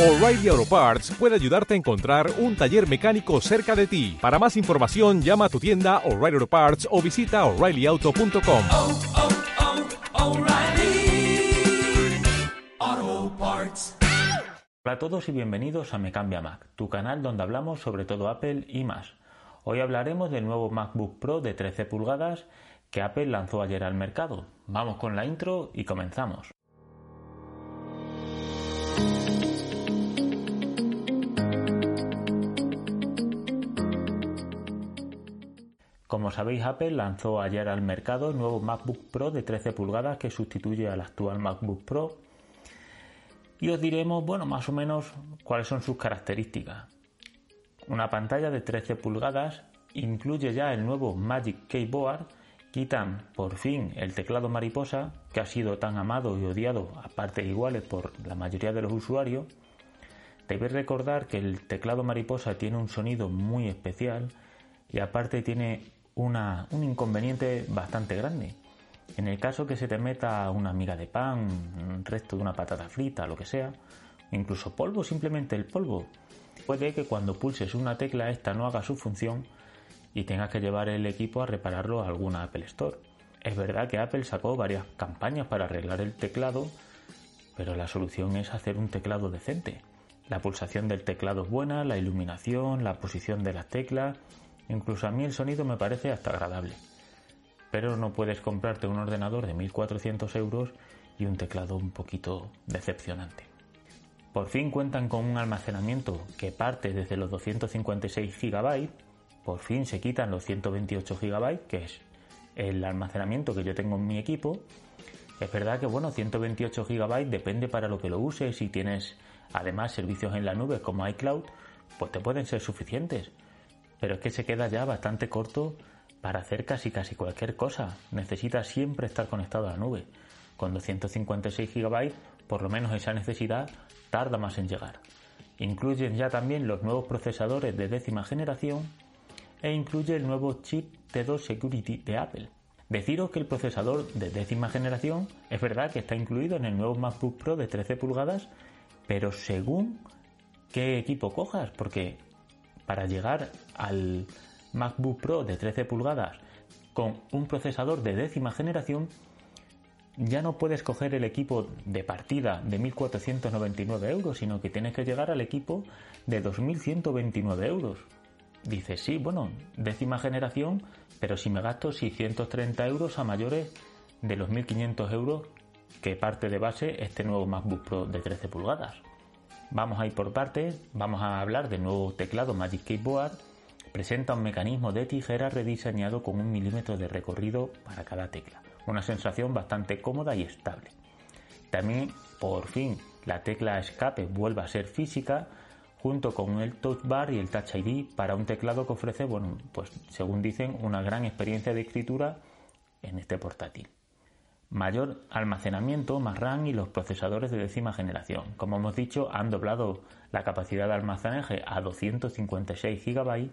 O'Reilly Auto Parts puede ayudarte a encontrar un taller mecánico cerca de ti. Para más información, llama a tu tienda O'Reilly Auto Parts o visita oreillyauto.com. oh, oh, Parts. Hola a todos y bienvenidos a Me Cambia Mac, tu canal donde hablamos sobre todo Apple y más. Hoy hablaremos del nuevo MacBook Pro de 13 pulgadas que Apple lanzó ayer al mercado. Vamos con la intro y comenzamos. Como sabéis, Apple lanzó ayer al mercado el nuevo MacBook Pro de 13 pulgadas que sustituye al actual MacBook Pro. Y os diremos, bueno, más o menos cuáles son sus características. Una pantalla de 13 pulgadas incluye ya el nuevo Magic Keyboard, quitan por fin el teclado mariposa, que ha sido tan amado y odiado a partes iguales por la mayoría de los usuarios. Debéis recordar que el teclado mariposa tiene un sonido muy especial y aparte tiene una, un inconveniente bastante grande. En el caso que se te meta una miga de pan, un resto de una patata frita, lo que sea, incluso polvo, simplemente el polvo, puede que cuando pulses una tecla esta no haga su función y tengas que llevar el equipo a repararlo a alguna Apple Store. Es verdad que Apple sacó varias campañas para arreglar el teclado, pero la solución es hacer un teclado decente. La pulsación del teclado es buena, la iluminación, la posición de las teclas, incluso a mí el sonido me parece hasta agradable. Pero no puedes comprarte un ordenador de 1400 euros y un teclado un poquito decepcionante. Por fin cuentan con un almacenamiento que parte desde los 256 GB, por fin se quitan los 128 GB, que es el almacenamiento que yo tengo en mi equipo. Es verdad que bueno, 128 GB depende para lo que lo uses, si tienes además servicios en la nube como iCloud, pues te pueden ser suficientes. Pero es que se queda ya bastante corto para hacer casi casi cualquier cosa. Necesitas siempre estar conectado a la nube. Con 256 GB, por lo menos esa necesidad tarda más en llegar. Incluyen ya también los nuevos procesadores de décima generación e incluye el nuevo chip T2 Security de Apple. Deciros que el procesador de décima generación es verdad que está incluido en el nuevo MacBook Pro de 13 pulgadas, pero según qué equipo cojas, porque para llegar al MacBook Pro de 13 pulgadas con un procesador de décima generación, ya no puedes coger el equipo de partida de 1.499 euros, sino que tienes que llegar al equipo de 2.129 euros. Dices, sí, bueno, décima generación, pero si me gasto 630 euros a mayores de los 1.500 euros que parte de base este nuevo MacBook Pro de 13 pulgadas. Vamos a ir por partes, vamos a hablar del nuevo teclado Magic Keyboard. Presenta un mecanismo de tijera rediseñado con un milímetro de recorrido para cada tecla. Una sensación bastante cómoda y estable. También, por fin, la tecla escape vuelve a ser física junto con el Touch Bar y el Touch ID para un teclado que ofrece, bueno, pues según dicen, una gran experiencia de escritura en este portátil. Mayor almacenamiento, más RAM y los procesadores de décima generación. Como hemos dicho, han doblado la capacidad de almacenaje a 256 GB.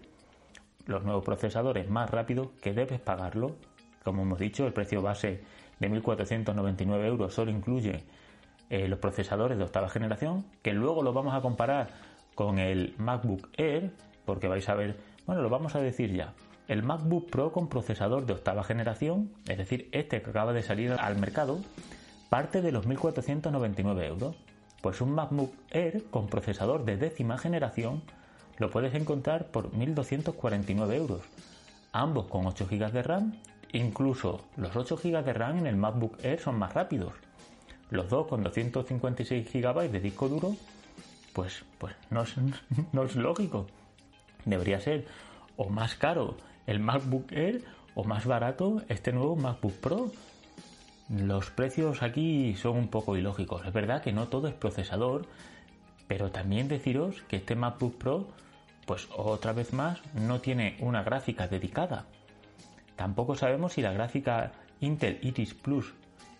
Los nuevos procesadores más rápidos que debes pagarlo. Como hemos dicho, el precio base de 1.499 euros solo incluye eh, los procesadores de octava generación, que luego los vamos a comparar con el MacBook Air, porque vais a ver, bueno, lo vamos a decir ya. El MacBook Pro con procesador de octava generación, es decir, este que acaba de salir al mercado, parte de los 1.499 euros. Pues un MacBook Air con procesador de décima generación lo puedes encontrar por 1.249 euros. Ambos con 8 GB de RAM, incluso los 8 GB de RAM en el MacBook Air son más rápidos. Los dos con 256 GB de disco duro pues, pues no, es, no es lógico. Debería ser o más caro el MacBook Air o más barato este nuevo MacBook Pro. Los precios aquí son un poco ilógicos. Es verdad que no todo es procesador, pero también deciros que este MacBook Pro, pues otra vez más, no tiene una gráfica dedicada. Tampoco sabemos si la gráfica Intel Iris Plus,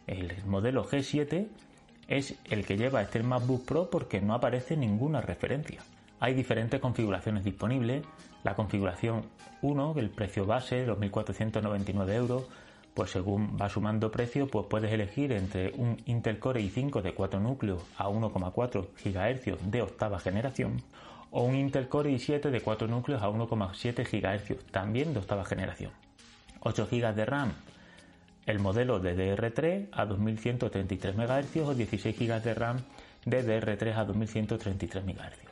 el modelo G7, es el que lleva este MacBook Pro porque no aparece ninguna referencia. Hay diferentes configuraciones disponibles. La configuración 1, el precio base, los 1.499 euros, pues según va sumando precio, pues puedes elegir entre un Intel Core i5 de 4 núcleos a 1,4 GHz de octava generación o un Intel Core i7 de 4 núcleos a 1,7 GHz también de octava generación. 8 GB de RAM, el modelo DDR3 a 2133 MHz o 16 GB de RAM DDR3 a 2133 MHz.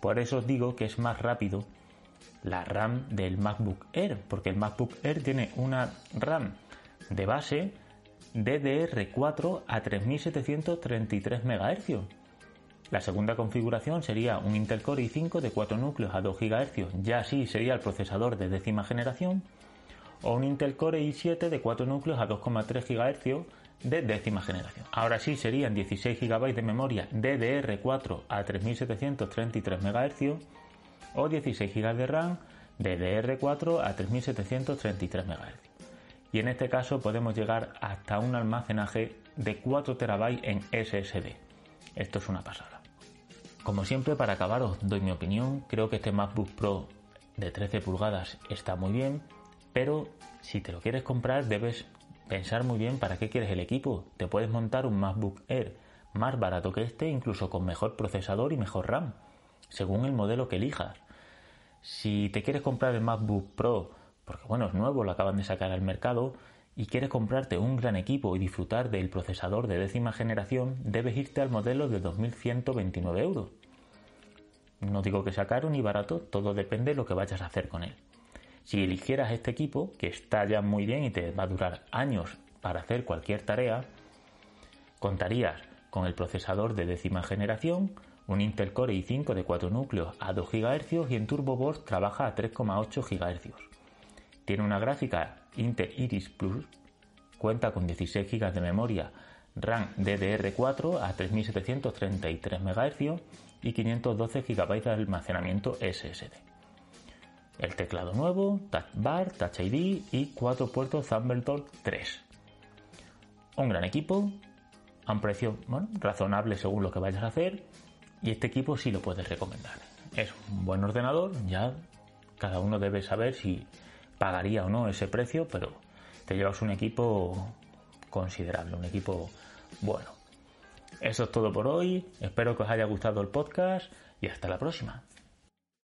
Por eso os digo que es más rápido la RAM del MacBook Air, porque el MacBook Air tiene una RAM de base DDR4 a 3733 MHz. La segunda configuración sería un Intel Core i5 de 4 núcleos a 2 GHz, ya así sería el procesador de décima generación, o un Intel Core i7 de 4 núcleos a 2,3 GHz de décima generación. Ahora sí serían 16 GB de memoria DDR4 a 3733 MHz o 16 GB de RAM DDR4 a 3733 MHz y en este caso podemos llegar hasta un almacenaje de 4 TB en SSD. Esto es una pasada. Como siempre, para acabar os doy mi opinión. Creo que este MacBook Pro de 13 pulgadas está muy bien, pero si te lo quieres comprar debes pensar muy bien para qué quieres el equipo. Te puedes montar un MacBook Air más barato que este, incluso con mejor procesador y mejor RAM, según el modelo que elijas. Si te quieres comprar el MacBook Pro porque bueno, es nuevo, lo acaban de sacar al mercado y quieres comprarte un gran equipo y disfrutar del procesador de décima generación, debes irte al modelo de 2.129 euros. No digo que sea caro ni barato, todo depende de lo que vayas a hacer con él. Si eligieras este equipo, que está ya muy bien y te va a durar años para hacer cualquier tarea, contarías con el procesador de décima generación, un Intel Core i5 de 4 núcleos a 2 GHz y en Turbo trabaja a 3,8 GHz. Tiene una gráfica Intel Iris Plus, cuenta con 16 GB de memoria RAM DDR4 a 3733 MHz y 512 GB de almacenamiento SSD. El teclado nuevo, Touch Bar, Touch ID y 4 puertos Thunderbolt 3. Un gran equipo, a un precio razonable según lo que vayas a hacer y este equipo sí lo puedes recomendar. Es un buen ordenador, ya cada uno debe saber si pagaría o no ese precio, pero te llevas un equipo considerable, un equipo bueno. Eso es todo por hoy, espero que os haya gustado el podcast y hasta la próxima.